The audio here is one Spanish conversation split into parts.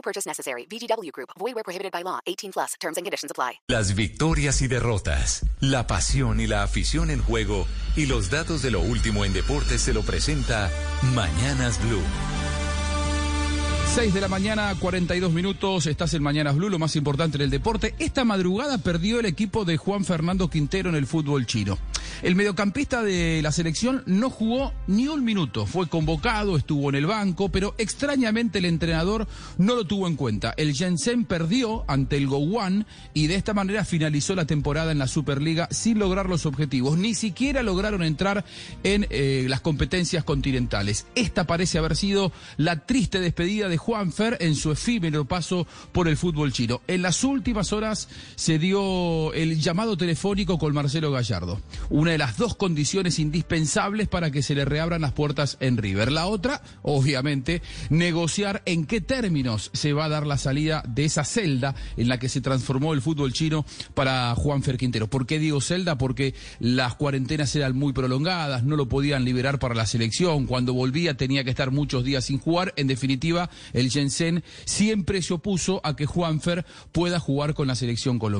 No purchase necessary. VGW Group. Void where prohibited by law. 18 plus. Terms and conditions apply. Las victorias y derrotas, la pasión y la afición en juego y los datos de lo último en deportes se lo presenta Mañanas Blue. 6 de la mañana, 42 minutos. Estás en Mañanas Blue, lo más importante en el deporte. Esta madrugada perdió el equipo de Juan Fernando Quintero en el fútbol chino. El mediocampista de la selección no jugó ni un minuto. Fue convocado, estuvo en el banco, pero extrañamente el entrenador no lo tuvo en cuenta. El Shenzhen perdió ante el Gowon y de esta manera finalizó la temporada en la Superliga sin lograr los objetivos. Ni siquiera lograron entrar en eh, las competencias continentales. Esta parece haber sido la triste despedida de Juan Fer en su efímero paso por el fútbol chino. En las últimas horas se dio el llamado telefónico con Marcelo Gallardo. De las dos condiciones indispensables para que se le reabran las puertas en River. La otra, obviamente, negociar en qué términos se va a dar la salida de esa celda en la que se transformó el fútbol chino para Juan Fer Quintero. ¿Por qué digo celda? Porque las cuarentenas eran muy prolongadas, no lo podían liberar para la selección. Cuando volvía tenía que estar muchos días sin jugar. En definitiva, el Jensen siempre se opuso a que Juanfer pueda jugar con la selección colombiana.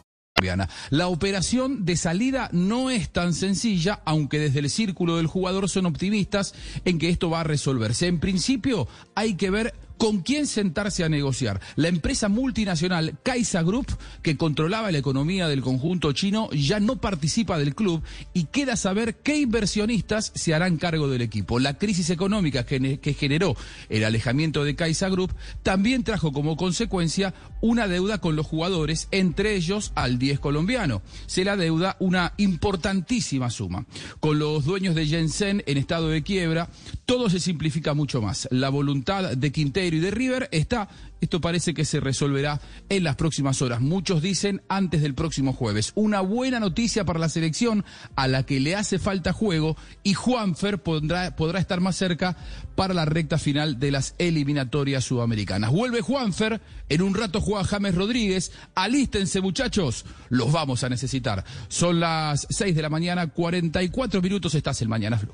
La operación de salida no es tan sencilla, aunque desde el círculo del jugador son optimistas en que esto va a resolverse. En principio, hay que ver con quién sentarse a negociar. La empresa multinacional Kaisa Group, que controlaba la economía del conjunto chino, ya no participa del club y queda saber qué inversionistas se harán cargo del equipo. La crisis económica que generó el alejamiento de Kaisa Group también trajo como consecuencia una deuda con los jugadores, entre ellos al 10 colombiano. Se la deuda una importantísima suma. Con los dueños de Jensen en estado de quiebra, todo se simplifica mucho más. La voluntad de Quintero y de River está, esto parece que se resolverá en las próximas horas. Muchos dicen antes del próximo jueves. Una buena noticia para la selección a la que le hace falta juego y Juanfer podrá, estar más cerca para la recta final de las eliminatorias sudamericanas. Vuelve Juanfer, en un rato juega James Rodríguez. Alístense muchachos, los vamos a necesitar. Son las 6 de la mañana, 44 minutos, estás el Mañana Flu.